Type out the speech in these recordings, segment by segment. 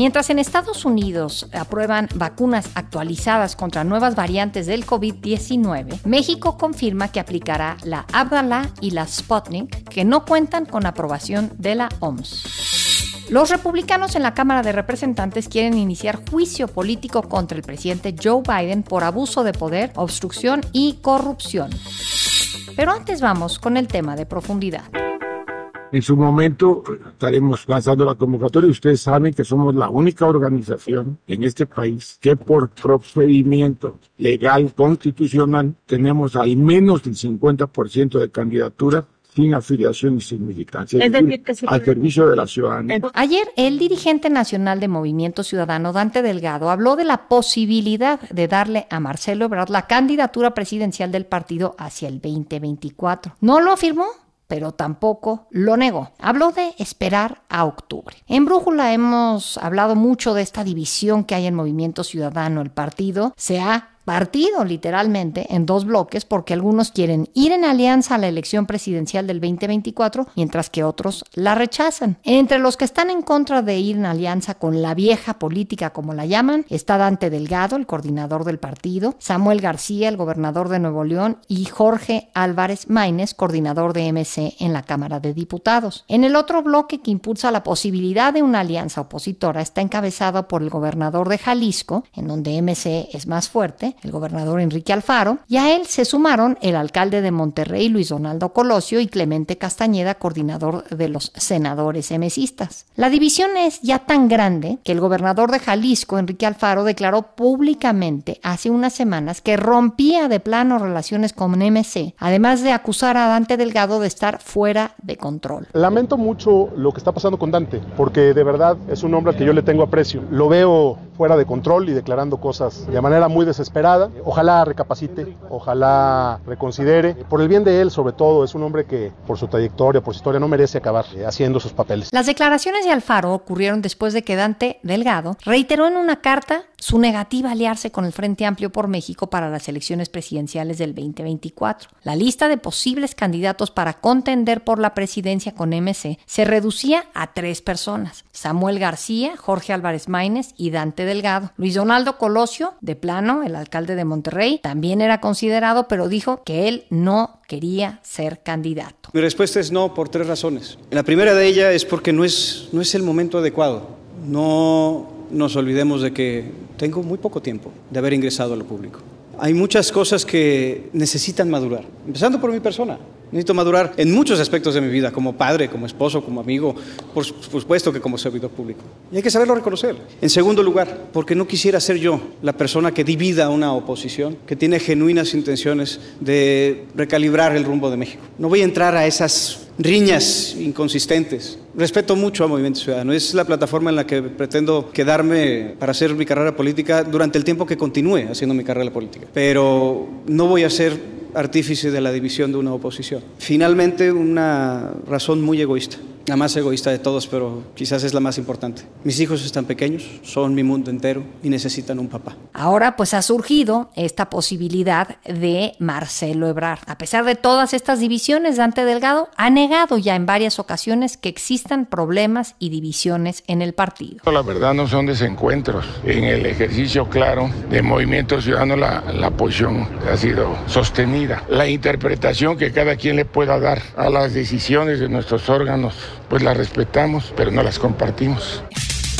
Mientras en Estados Unidos aprueban vacunas actualizadas contra nuevas variantes del COVID-19, México confirma que aplicará la Abdala y la Sputnik, que no cuentan con aprobación de la OMS. Los republicanos en la Cámara de Representantes quieren iniciar juicio político contra el presidente Joe Biden por abuso de poder, obstrucción y corrupción. Pero antes vamos con el tema de profundidad. En su momento estaremos lanzando la convocatoria. Ustedes saben que somos la única organización en este país que por procedimiento legal constitucional tenemos al menos el 50% de candidaturas sin afiliación y sin militancia. Es decir, que al servicio de la ciudadanía. Ayer, el dirigente nacional de Movimiento Ciudadano, Dante Delgado, habló de la posibilidad de darle a Marcelo Ebrard la candidatura presidencial del partido hacia el 2024. No lo afirmó, pero tampoco lo negó. Habló de esperar a octubre. En Brújula hemos hablado mucho de esta división que hay en Movimiento Ciudadano. El partido se ha partido literalmente en dos bloques porque algunos quieren ir en alianza a la elección presidencial del 2024 mientras que otros la rechazan. Entre los que están en contra de ir en alianza con la vieja política como la llaman está Dante Delgado, el coordinador del partido, Samuel García, el gobernador de Nuevo León y Jorge Álvarez Maínez, coordinador de MC en la Cámara de Diputados. En el otro bloque que impulsa la posibilidad de una alianza opositora está encabezado por el gobernador de Jalisco, en donde MC es más fuerte, el gobernador Enrique Alfaro, y a él se sumaron el alcalde de Monterrey, Luis Donaldo Colosio, y Clemente Castañeda, coordinador de los senadores emesistas. La división es ya tan grande que el gobernador de Jalisco, Enrique Alfaro, declaró públicamente hace unas semanas que rompía de plano relaciones con MC, además de acusar a Dante Delgado de estar fuera de control. Lamento mucho lo que está pasando con Dante, porque de verdad es un hombre al que yo le tengo aprecio. Lo veo fuera de control y declarando cosas de manera muy desesperada. Ojalá recapacite, ojalá reconsidere. Por el bien de él, sobre todo, es un hombre que por su trayectoria, por su historia, no merece acabar eh, haciendo sus papeles. Las declaraciones de Alfaro ocurrieron después de que Dante Delgado reiteró en una carta su negativa a aliarse con el Frente Amplio por México para las elecciones presidenciales del 2024. La lista de posibles candidatos para contender por la presidencia con MC se reducía a tres personas: Samuel García, Jorge Álvarez Maínez y Dante Delgado. Luis Donaldo Colosio, de plano, el alcalde de Monterrey, también era considerado, pero dijo que él no quería ser candidato. Mi respuesta es no por tres razones. La primera de ellas es porque no es, no es el momento adecuado. No nos olvidemos de que tengo muy poco tiempo de haber ingresado a lo público. Hay muchas cosas que necesitan madurar, empezando por mi persona. Necesito madurar en muchos aspectos de mi vida, como padre, como esposo, como amigo, por supuesto que como servidor público. Y hay que saberlo reconocer. En segundo lugar, porque no quisiera ser yo la persona que divida una oposición, que tiene genuinas intenciones de recalibrar el rumbo de México. No voy a entrar a esas riñas inconsistentes. Respeto mucho al Movimiento Ciudadano. Es la plataforma en la que pretendo quedarme para hacer mi carrera política durante el tiempo que continúe haciendo mi carrera política. Pero no voy a ser artífice de la división de una oposición. Finalmente, una razón muy egoísta la más egoísta de todos, pero quizás es la más importante. Mis hijos están pequeños, son mi mundo entero y necesitan un papá. Ahora pues ha surgido esta posibilidad de Marcelo Ebrard. A pesar de todas estas divisiones, Dante Delgado ha negado ya en varias ocasiones que existan problemas y divisiones en el partido. La verdad no son desencuentros. En el ejercicio claro de Movimiento Ciudadano la, la posición ha sido sostenida. La interpretación que cada quien le pueda dar a las decisiones de nuestros órganos pues las respetamos, pero no las compartimos.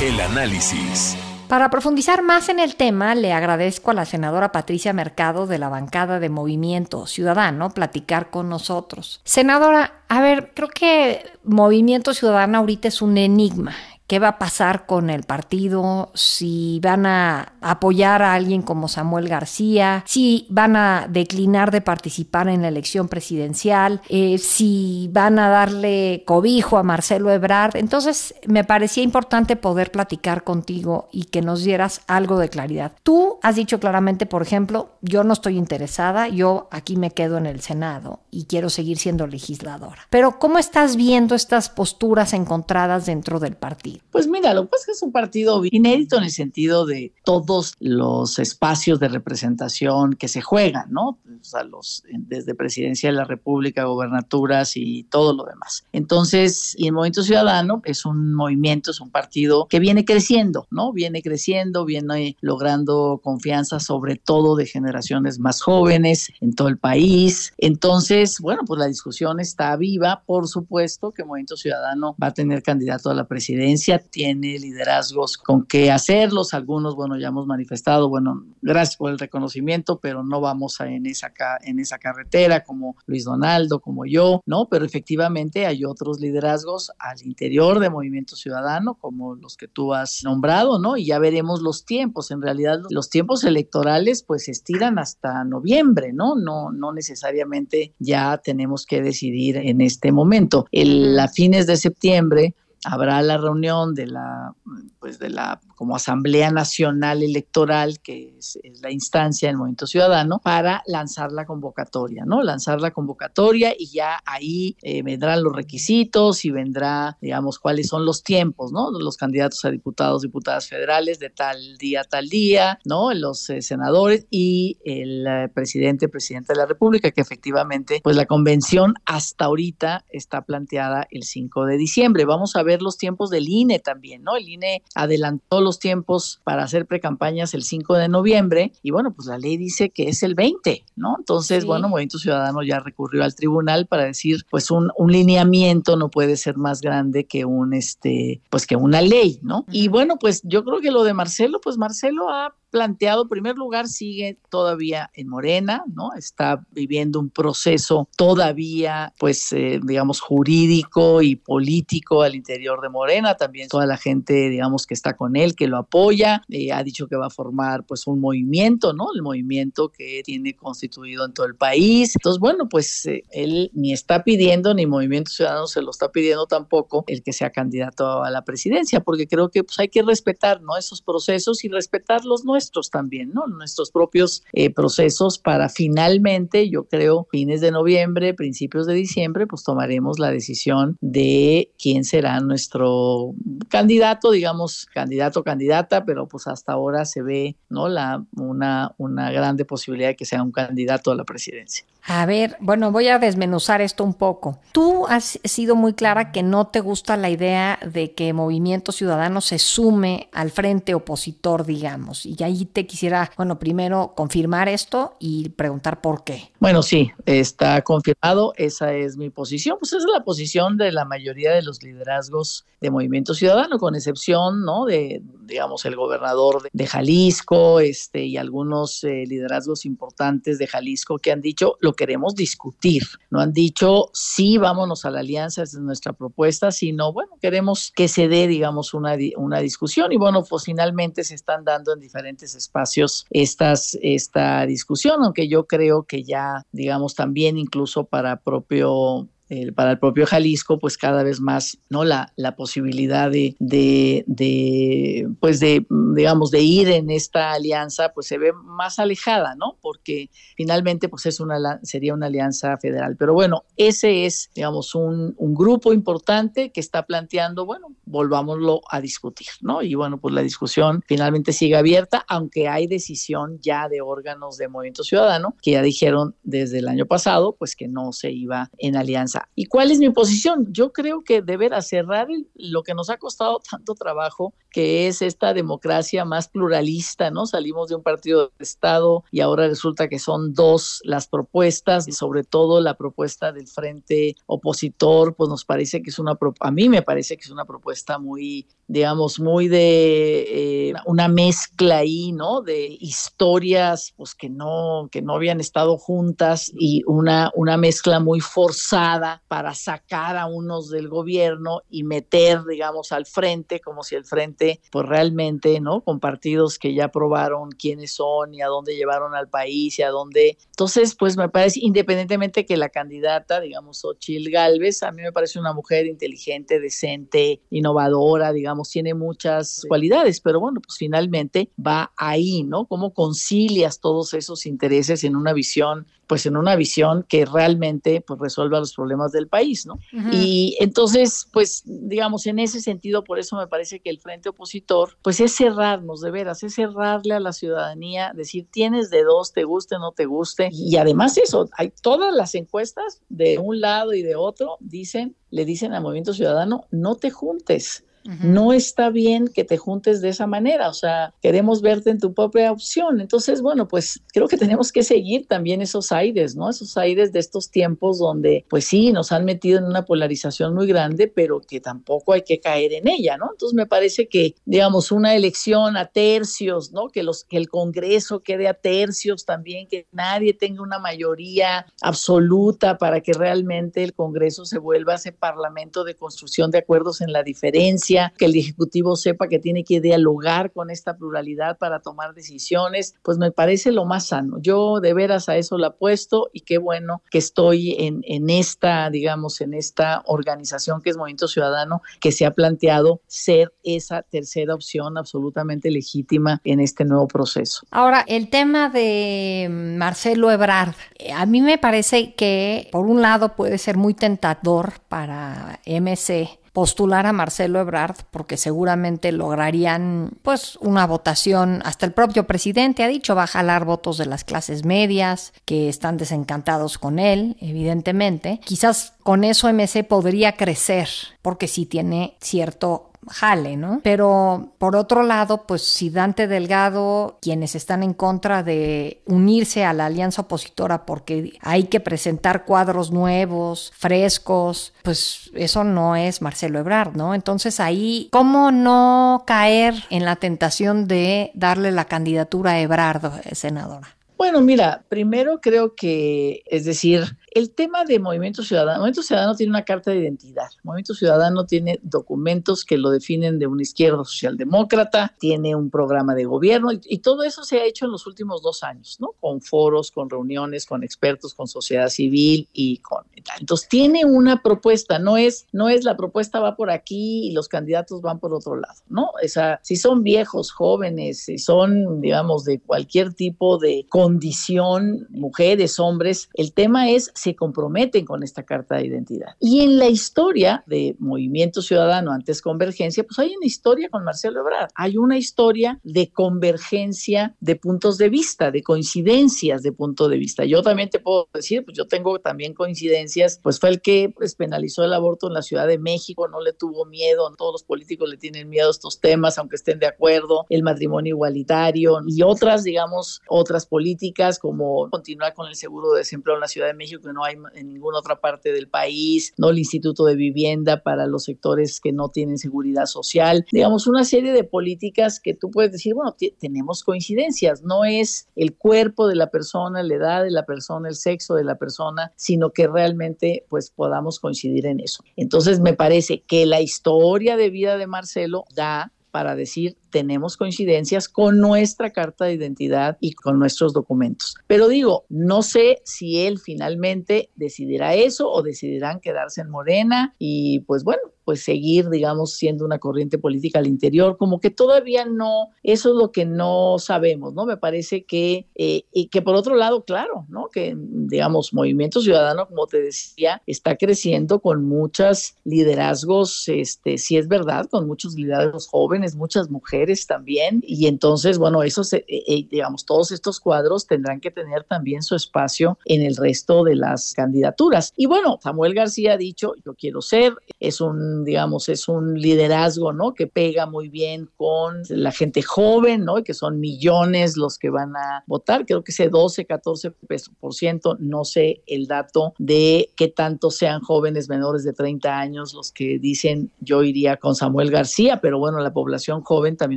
El análisis. Para profundizar más en el tema, le agradezco a la senadora Patricia Mercado de la bancada de Movimiento Ciudadano platicar con nosotros. Senadora, a ver, creo que Movimiento Ciudadano ahorita es un enigma qué va a pasar con el partido, si van a apoyar a alguien como Samuel García, si van a declinar de participar en la elección presidencial, eh, si van a darle cobijo a Marcelo Ebrard. Entonces, me parecía importante poder platicar contigo y que nos dieras algo de claridad. Tú has dicho claramente, por ejemplo, yo no estoy interesada, yo aquí me quedo en el Senado y quiero seguir siendo legisladora. Pero ¿cómo estás viendo estas posturas encontradas dentro del partido? Pues mira, lo que pasa es que es un partido inédito en el sentido de todos los espacios de representación que se juegan, ¿no? O sea, los, desde presidencia de la República, gobernaturas y todo lo demás. Entonces, y el Movimiento Ciudadano es un movimiento, es un partido que viene creciendo, ¿no? Viene creciendo, viene logrando confianza sobre todo de generaciones más jóvenes en todo el país. Entonces, bueno, pues la discusión está viva. Por supuesto que el Movimiento Ciudadano va a tener candidato a la presidencia, tiene liderazgos con qué hacerlos. Algunos, bueno, ya hemos manifestado, bueno, gracias por el reconocimiento, pero no vamos en esa, en esa carretera como Luis Donaldo, como yo, ¿no? Pero efectivamente hay otros liderazgos al interior de Movimiento Ciudadano, como los que tú has nombrado, ¿no? Y ya veremos los tiempos. En realidad, los tiempos electorales, pues, se estiran hasta noviembre, ¿no? No, no necesariamente ya tenemos que decidir en este momento. El, a fines de septiembre habrá la reunión de la, pues de la como Asamblea Nacional Electoral, que es, la instancia del Movimiento Ciudadano, para lanzar la convocatoria, ¿no? Lanzar la convocatoria y ya ahí eh, vendrán los requisitos y vendrá, digamos, cuáles son los tiempos, ¿no? Los candidatos a diputados, diputadas federales de tal día tal día, ¿no? Los eh, senadores y el eh, presidente, presidente de la República, que efectivamente, pues la convención hasta ahorita está planteada el 5 de diciembre. Vamos a ver los tiempos del INE también, ¿no? El INE adelantó los tiempos para hacer precampañas el 5 de noviembre y bueno, pues la ley dice que es el 20, ¿no? Entonces, bueno, Movimiento Ciudadano ya recurrió al tribunal para decir, pues un, un lineamiento no puede ser más grande que un, este, pues que una ley, ¿no? Y bueno, pues yo creo que lo de Marcelo, pues Marcelo ha planteado, en primer lugar, sigue todavía en Morena, ¿no? Está viviendo un proceso todavía, pues, eh, digamos, jurídico y político al interior de Morena, también toda la gente, digamos, que está con él, que lo apoya, eh, ha dicho que va a formar, pues, un movimiento, ¿no? El movimiento que tiene constituido en todo el país. Entonces, bueno, pues, eh, él ni está pidiendo, ni Movimiento Ciudadano se lo está pidiendo tampoco, el que sea candidato a la presidencia, porque creo que, pues, hay que respetar, ¿no? Esos procesos y respetar los nuestros también, ¿no? Nuestros propios eh, procesos para finalmente, yo creo, fines de noviembre, principios de diciembre, pues tomaremos la decisión de quién será nuestro candidato, digamos, candidato o candidata, pero pues hasta ahora se ve, ¿no? La, una, una grande posibilidad de que sea un candidato a la presidencia. A ver, bueno, voy a desmenuzar esto un poco. Tú has sido muy clara que no te gusta la idea de que Movimiento Ciudadano se sume al frente opositor, digamos. Y ahí te quisiera, bueno, primero confirmar esto y preguntar por qué. Bueno, sí, está confirmado. Esa es mi posición. Pues esa es la posición de la mayoría de los liderazgos de Movimiento Ciudadano, con excepción, ¿no? De, digamos, el gobernador de, Jalisco, este, y algunos eh, liderazgos importantes de Jalisco que han dicho lo queremos discutir. No han dicho sí, vámonos a la alianza, esa es nuestra propuesta, sino, bueno, queremos que se dé, digamos, una, una discusión. Y bueno, pues finalmente se están dando en diferentes espacios estas, esta discusión, aunque yo creo que ya, digamos, también incluso para propio para el propio Jalisco, pues cada vez más, ¿no? La, la posibilidad de, de, pues de, digamos, de ir en esta alianza, pues se ve más alejada, ¿no? Porque finalmente, pues es una, sería una alianza federal. Pero bueno, ese es, digamos, un, un grupo importante que está planteando, bueno, volvámoslo a discutir, ¿no? Y bueno, pues la discusión finalmente sigue abierta, aunque hay decisión ya de órganos de Movimiento Ciudadano que ya dijeron desde el año pasado, pues que no se iba en alianza ¿Y cuál es mi posición? Yo creo que deberá cerrar lo que nos ha costado tanto trabajo, que es esta democracia más pluralista, ¿no? Salimos de un partido de Estado y ahora resulta que son dos las propuestas y sobre todo la propuesta del frente opositor, pues nos parece que es una, a mí me parece que es una propuesta muy digamos, muy de eh, una mezcla ahí, ¿no? De historias, pues que no, que no habían estado juntas y una, una mezcla muy forzada para sacar a unos del gobierno y meter, digamos, al frente, como si el frente, pues realmente, ¿no? Con partidos que ya probaron quiénes son y a dónde llevaron al país y a dónde. Entonces, pues me parece, independientemente que la candidata, digamos, Ochil Galvez, a mí me parece una mujer inteligente, decente, innovadora, digamos, tiene muchas cualidades, pero bueno, pues finalmente va ahí, ¿no? ¿Cómo concilias todos esos intereses en una visión pues en una visión que realmente pues resuelva los problemas del país, ¿no? Y entonces, pues digamos, en ese sentido, por eso me parece que el frente opositor, pues es cerrarnos de veras, es cerrarle a la ciudadanía, decir, tienes de dos, te guste, no te guste. Y además eso, hay todas las encuestas de un lado y de otro, dicen, le dicen al Movimiento Ciudadano, no te juntes no está bien que te juntes de esa manera, o sea, queremos verte en tu propia opción. Entonces, bueno, pues creo que tenemos que seguir también esos aires, ¿no? Esos aires de estos tiempos donde, pues sí, nos han metido en una polarización muy grande, pero que tampoco hay que caer en ella, ¿no? Entonces me parece que, digamos, una elección a tercios, ¿no? Que, los, que el Congreso quede a tercios también, que nadie tenga una mayoría absoluta para que realmente el Congreso se vuelva ese parlamento de construcción de acuerdos en la diferencia que el Ejecutivo sepa que tiene que dialogar con esta pluralidad para tomar decisiones, pues me parece lo más sano. Yo de veras a eso la apuesto y qué bueno que estoy en, en esta, digamos, en esta organización que es Movimiento Ciudadano, que se ha planteado ser esa tercera opción absolutamente legítima en este nuevo proceso. Ahora, el tema de Marcelo Ebrard, a mí me parece que por un lado puede ser muy tentador para MC postular a Marcelo Ebrard porque seguramente lograrían pues una votación, hasta el propio presidente ha dicho va a jalar votos de las clases medias que están desencantados con él, evidentemente. Quizás con eso MC podría crecer porque sí tiene cierto jale, ¿no? Pero por otro lado, pues si Dante Delgado, quienes están en contra de unirse a la alianza opositora porque hay que presentar cuadros nuevos, frescos, pues eso no es Marcelo Ebrard, ¿no? Entonces ahí, ¿cómo no caer en la tentación de darle la candidatura a Ebrard, senadora? Bueno, mira, primero creo que, es decir, el tema de Movimiento Ciudadano, Movimiento Ciudadano tiene una carta de identidad. Movimiento Ciudadano tiene documentos que lo definen de una izquierda socialdemócrata, tiene un programa de gobierno y, todo eso se ha hecho en los últimos dos años, ¿no? Con foros, con reuniones, con expertos, con sociedad civil y con entonces tiene una propuesta, no es, no es la propuesta va por aquí y los candidatos van por otro lado, ¿no? O sea, si son viejos, jóvenes, si son, digamos, de cualquier tipo de condición, mujeres, hombres, el tema es se comprometen con esta carta de identidad. Y en la historia de Movimiento Ciudadano, antes Convergencia, pues hay una historia con Marcelo Ebrard, hay una historia de convergencia de puntos de vista, de coincidencias de punto de vista. Yo también te puedo decir, pues yo tengo también coincidencias, pues fue el que pues, penalizó el aborto en la Ciudad de México, no le tuvo miedo, todos los políticos le tienen miedo a estos temas, aunque estén de acuerdo, el matrimonio igualitario y otras, digamos, otras políticas como continuar con el seguro de desempleo en la Ciudad de México no hay en ninguna otra parte del país, no el Instituto de Vivienda para los sectores que no tienen seguridad social, digamos, una serie de políticas que tú puedes decir, bueno, tenemos coincidencias, no es el cuerpo de la persona, la edad de la persona, el sexo de la persona, sino que realmente pues podamos coincidir en eso. Entonces me parece que la historia de vida de Marcelo da para decir tenemos coincidencias con nuestra carta de identidad y con nuestros documentos. Pero digo, no sé si él finalmente decidirá eso o decidirán quedarse en Morena y pues bueno, pues seguir, digamos, siendo una corriente política al interior, como que todavía no, eso es lo que no sabemos, ¿no? Me parece que, eh, y que por otro lado, claro, ¿no? Que, digamos, Movimiento Ciudadano, como te decía, está creciendo con muchos liderazgos, este, si es verdad, con muchos liderazgos jóvenes, muchas mujeres mujeres también. Y entonces, bueno, eso se, eh, eh, digamos, todos estos cuadros tendrán que tener también su espacio en el resto de las candidaturas. Y bueno, Samuel García ha dicho, yo quiero ser, es un, digamos, es un liderazgo, ¿no? Que pega muy bien con la gente joven, ¿no? Que son millones los que van a votar, creo que ese 12, 14%, no sé el dato de qué tanto sean jóvenes menores de 30 años los que dicen yo iría con Samuel García, pero bueno, la población joven también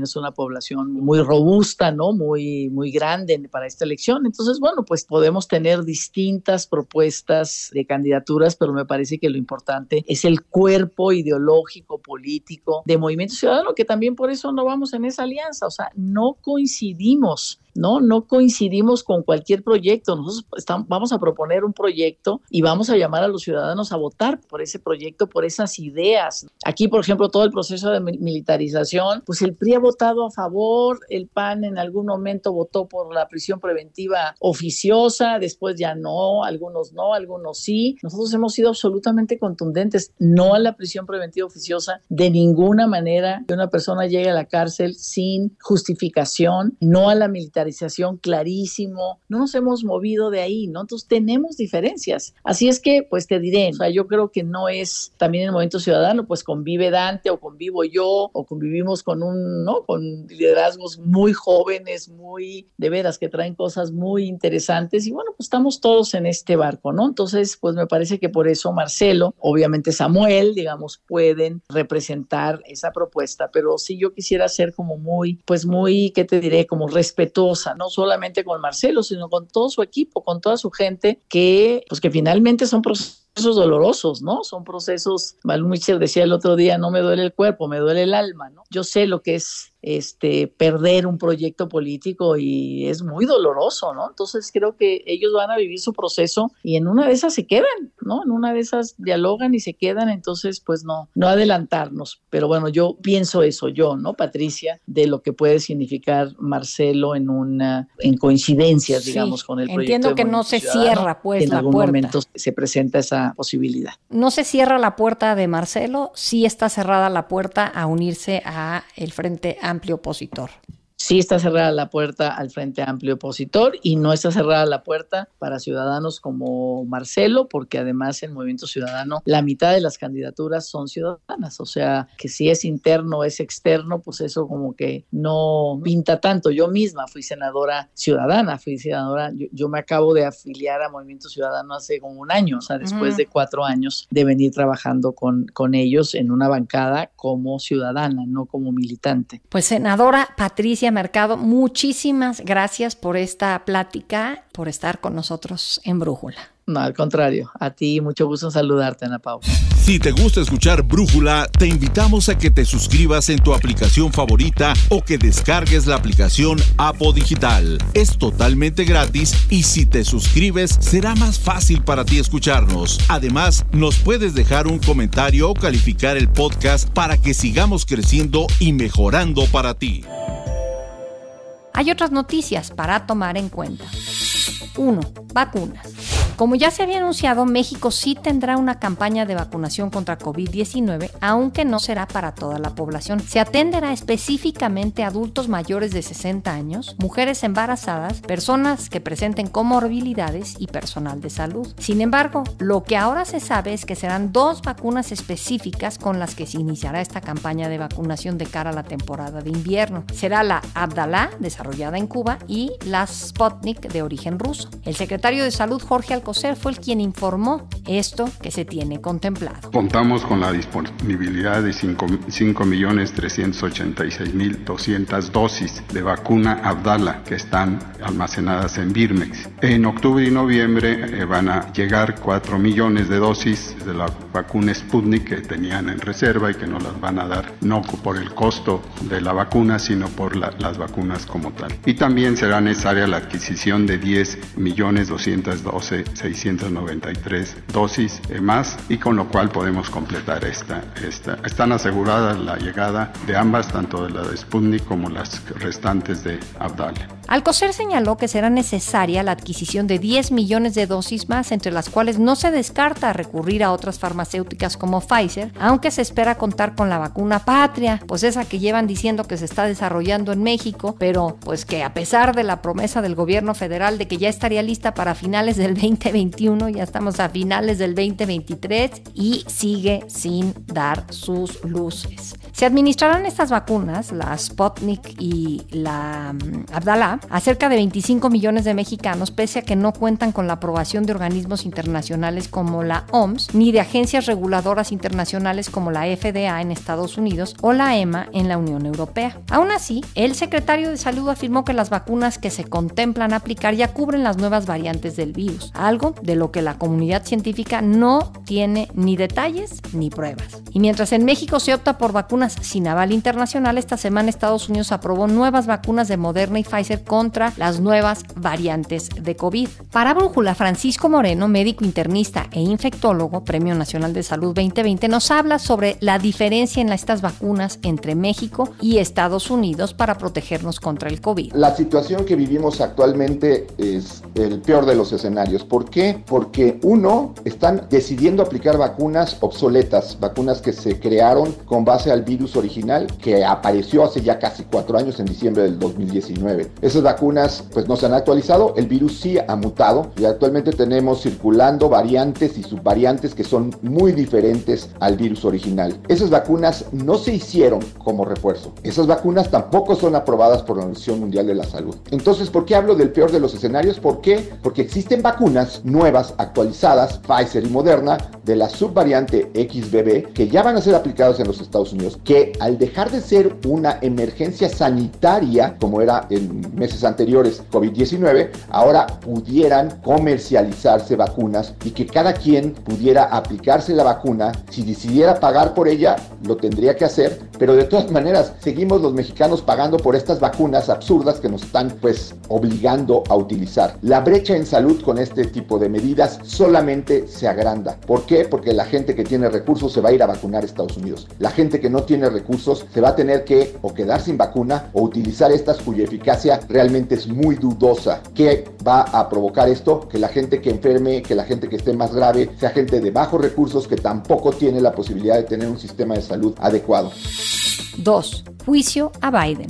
es una población muy robusta, ¿no? Muy, muy grande para esta elección. Entonces, bueno, pues podemos tener distintas propuestas de candidaturas, pero me parece que lo importante es el cuerpo ideológico, político de Movimiento Ciudadano, que también por eso no vamos en esa alianza, o sea, no coincidimos ¿no? No coincidimos con cualquier proyecto. Nosotros vamos a proponer un proyecto y vamos a llamar a los ciudadanos a votar por ese proyecto, por esas ideas. Aquí, por ejemplo, todo el proceso de militarización, pues el PRI ha votado a favor, el PAN en algún momento votó por la prisión preventiva oficiosa, después ya no, algunos no, algunos sí. Nosotros hemos sido absolutamente contundentes, no a la prisión preventiva oficiosa de ninguna manera que una persona llegue a la cárcel sin justificación, no a la militarización clarísimo, no nos hemos movido de ahí, ¿no? Entonces tenemos diferencias. Así es que, pues te diré, o sea, yo creo que no es también el movimiento ciudadano, pues convive Dante o convivo yo o convivimos con un, ¿no? Con liderazgos muy jóvenes, muy, de veras, que traen cosas muy interesantes y bueno, pues estamos todos en este barco, ¿no? Entonces, pues me parece que por eso Marcelo, obviamente Samuel, digamos, pueden representar esa propuesta, pero sí yo quisiera ser como muy, pues muy, ¿qué te diré? Como respetuoso no solamente con Marcelo, sino con todo su equipo, con toda su gente, que, pues que finalmente son dolorosos, ¿no? Son procesos, Malum Mitchell decía el otro día, no me duele el cuerpo, me duele el alma, ¿no? Yo sé lo que es este, perder un proyecto político y es muy doloroso, ¿no? Entonces creo que ellos van a vivir su proceso y en una de esas se quedan, ¿no? En una de esas dialogan y se quedan, entonces pues no, no adelantarnos. Pero bueno, yo pienso eso, yo, ¿no, Patricia? De lo que puede significar Marcelo en una, en coincidencias, digamos, con el proyecto. Entiendo que no se cierra pues en algún momento se presenta esa posibilidad. No se cierra la puerta de Marcelo, sí está cerrada la puerta a unirse a el Frente amplio opositor sí está cerrada la puerta al Frente Amplio Opositor y no está cerrada la puerta para ciudadanos como Marcelo, porque además en Movimiento Ciudadano la mitad de las candidaturas son ciudadanas, o sea, que si es interno o es externo, pues eso como que no pinta tanto. Yo misma fui senadora ciudadana, fui senadora, yo, me acabo de afiliar a Movimiento Ciudadano hace como un año, o sea, después de cuatro años de venir trabajando con, con ellos en una bancada como ciudadana, no como militante. Pues senadora Patricia Mercado, muchísimas gracias por esta plática, por estar con nosotros en Brújula. No, al contrario, a ti mucho gusto en saludarte, Ana Paula. Si te gusta escuchar Brújula, te invitamos a que te suscribas en tu aplicación favorita o que descargues la aplicación Apo Digital. Es totalmente gratis y si te suscribes será más fácil para ti escucharnos. Además, nos puedes dejar un comentario o calificar el podcast para que sigamos creciendo y mejorando para ti. Hay otras noticias para tomar en cuenta. 1. Vacunas. Como ya se había anunciado, México sí tendrá una campaña de vacunación contra COVID-19, aunque no será para toda la población. Se atenderá específicamente a adultos mayores de 60 años, mujeres embarazadas, personas que presenten comorbilidades y personal de salud. Sin embargo, lo que ahora se sabe es que serán dos vacunas específicas con las que se iniciará esta campaña de vacunación de cara a la temporada de invierno. Será la Abdalá, desarrollada en Cuba, y la Sputnik de origen ruso. El secretario de Salud, Jorge Alcocer, fue el quien informó esto que se tiene contemplado. Contamos con la disponibilidad de 5.386.200 dosis de vacuna Abdala que están almacenadas en Birmex. En octubre y noviembre eh, van a llegar 4 millones de dosis de la vacuna Sputnik que tenían en reserva y que no las van a dar no por el costo de la vacuna, sino por las vacunas como tal. Y también será necesaria la adquisición de 10 millones 212 693 dosis más y con lo cual podemos completar esta, esta. Están aseguradas la llegada de ambas, tanto de la de Sputnik como las restantes de Abdala. Alcocer señaló que será necesaria la adquisición de 10 millones de dosis más, entre las cuales no se descarta recurrir a otras farmacéuticas como Pfizer, aunque se espera contar con la vacuna patria, pues esa que llevan diciendo que se está desarrollando en México, pero pues que a pesar de la promesa del gobierno federal de que ya estaría lista para finales del 2021, ya estamos a finales del 2023 y sigue sin dar sus luces. Se administrarán estas vacunas, la Sputnik y la um, Abdala, a cerca de 25 millones de mexicanos, pese a que no cuentan con la aprobación de organismos internacionales como la OMS, ni de agencias reguladoras internacionales como la FDA en Estados Unidos o la EMA en la Unión Europea. Aún así, el secretario de Salud afirmó que las vacunas que se contemplan aplicar ya cubren las nuevas variantes del virus, algo de lo que la comunidad científica no tiene ni detalles ni pruebas. Y mientras en México se opta por vacunas sin aval internacional, esta semana Estados Unidos aprobó nuevas vacunas de Moderna y Pfizer contra las nuevas variantes de COVID. Para Brújula, Francisco Moreno, médico internista e infectólogo, Premio Nacional de Salud 2020, nos habla sobre la diferencia en estas vacunas entre México y Estados Unidos para protegernos contra el COVID. La situación que vivimos actualmente es el peor de los escenarios. ¿Por qué? Porque uno, están decidiendo aplicar vacunas obsoletas, vacunas que se crearon con base al virus original que apareció hace ya casi cuatro años en diciembre del 2019. Esas vacunas pues no se han actualizado, el virus sí ha mutado y actualmente tenemos circulando variantes y subvariantes que son muy diferentes al virus original. Esas vacunas no se hicieron como refuerzo. Esas vacunas tampoco son aprobadas por la Organización Mundial de la Salud. Entonces, ¿por qué hablo del peor de los escenarios? ¿Por qué? Porque existen vacunas nuevas, actualizadas, Pfizer y Moderna, de la subvariante XBB, que ya van a ser aplicadas en los Estados Unidos, que al dejar de ser una emergencia sanitaria, como era en meses anteriores COVID-19, ahora pudieran comercializarse vacunas y que cada quien pudiera aplicarse la vacuna. Si decidiera pagar por ella, lo tendría que hacer, pero de todas maneras seguimos los mexicanos pagando por estas vacunas absurdas que nos están pues obligando a utilizar. La brecha en salud con este tipo de medidas solamente se agranda. ¿Por qué? Porque la gente que tiene recursos se va a ir a vacunar a Estados Unidos. La gente que no tiene recursos se va a tener que o quedar sin vacuna o utilizar estas cuya eficacia realmente es muy dudosa. ¿Qué va a provocar esto? Que la gente que enferme, que la gente que esté más grave, sea gente de bajos recursos que tampoco tiene la posibilidad de tener un sistema de salud adecuado. 2. Juicio a Biden.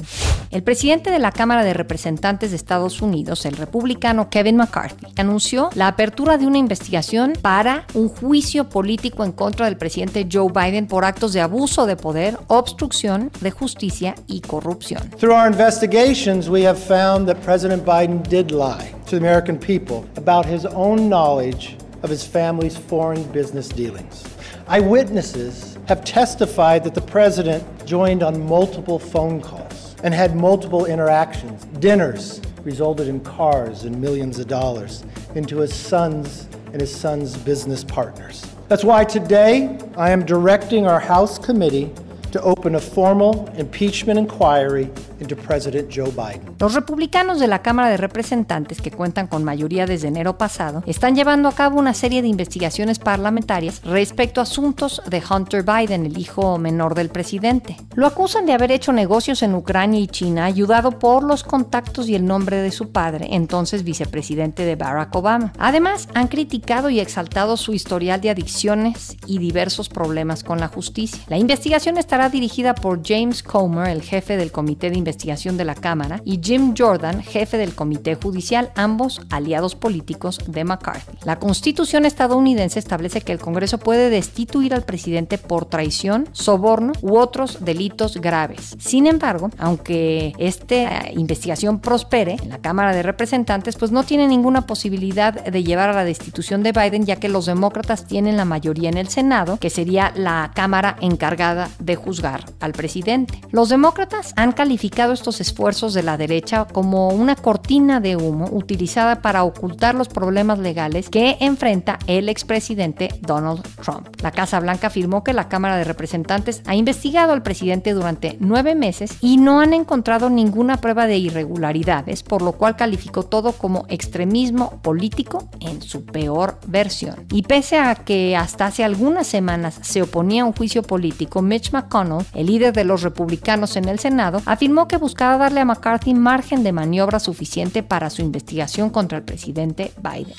El presidente de la Cámara de Representantes de Estados Unidos, el republicano Kevin McCarthy, anunció la apertura de una investigación para un juicio político en contra del presidente Joe Biden por actos de abuso de poder, obstrucción de justicia y corrupción. Through our investigations, we have found that President Biden did lie to the American people about his own knowledge of his family's foreign business dealings. Eyewitnesses have testified that the president joined on multiple phone calls and had multiple interactions. Dinners resulted in cars and millions of dollars into his son's and his son's business partners. That's why today I am directing our House committee to open a formal impeachment inquiry into President Joe Biden. Los republicanos de la Cámara de Representantes, que cuentan con mayoría desde enero pasado, están llevando a cabo una serie de investigaciones parlamentarias respecto a asuntos de Hunter Biden, el hijo menor del presidente. Lo acusan de haber hecho negocios en Ucrania y China, ayudado por los contactos y el nombre de su padre, entonces vicepresidente de Barack Obama. Además, han criticado y exaltado su historial de adicciones y diversos problemas con la justicia. La investigación estará dirigida por James Comer, el jefe del Comité de Investigación de la Cámara, y Jim Jordan, jefe del Comité Judicial, ambos aliados políticos de McCarthy. La Constitución estadounidense establece que el Congreso puede destituir al presidente por traición, soborno u otros delitos graves. Sin embargo, aunque esta investigación prospere en la Cámara de Representantes, pues no tiene ninguna posibilidad de llevar a la destitución de Biden, ya que los demócratas tienen la mayoría en el Senado, que sería la Cámara encargada de juzgar al presidente. Los demócratas han calificado estos esfuerzos de la derecha como una cortina de humo utilizada para ocultar los problemas legales que enfrenta el expresidente Donald Trump. La Casa Blanca afirmó que la Cámara de Representantes ha investigado al presidente durante nueve meses y no han encontrado ninguna prueba de irregularidades, por lo cual calificó todo como extremismo político en su peor versión. Y pese a que hasta hace algunas semanas se oponía a un juicio político, Mitch McConnell, el líder de los republicanos en el Senado, afirmó que buscaba darle a McCarthy margen de maniobra suficiente para su investigación contra el presidente Biden.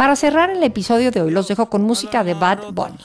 Para cerrar el episodio de hoy los dejo con música de Bad Bunny.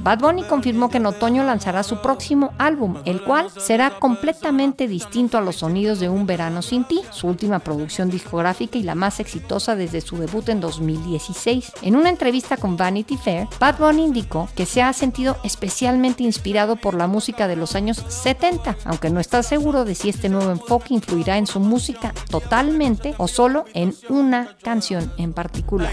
Bad Bunny confirmó que en otoño lanzará su próximo álbum, el cual será completamente distinto a los sonidos de Un Verano Sin Ti, su última producción discográfica y la más exitosa desde su debut en 2016. En una entrevista con Vanity Fair, Bad Bunny indicó que se ha sentido especialmente inspirado por la música de los años 70, aunque no está seguro de si este nuevo enfoque influirá en su música totalmente o solo en una canción en particular.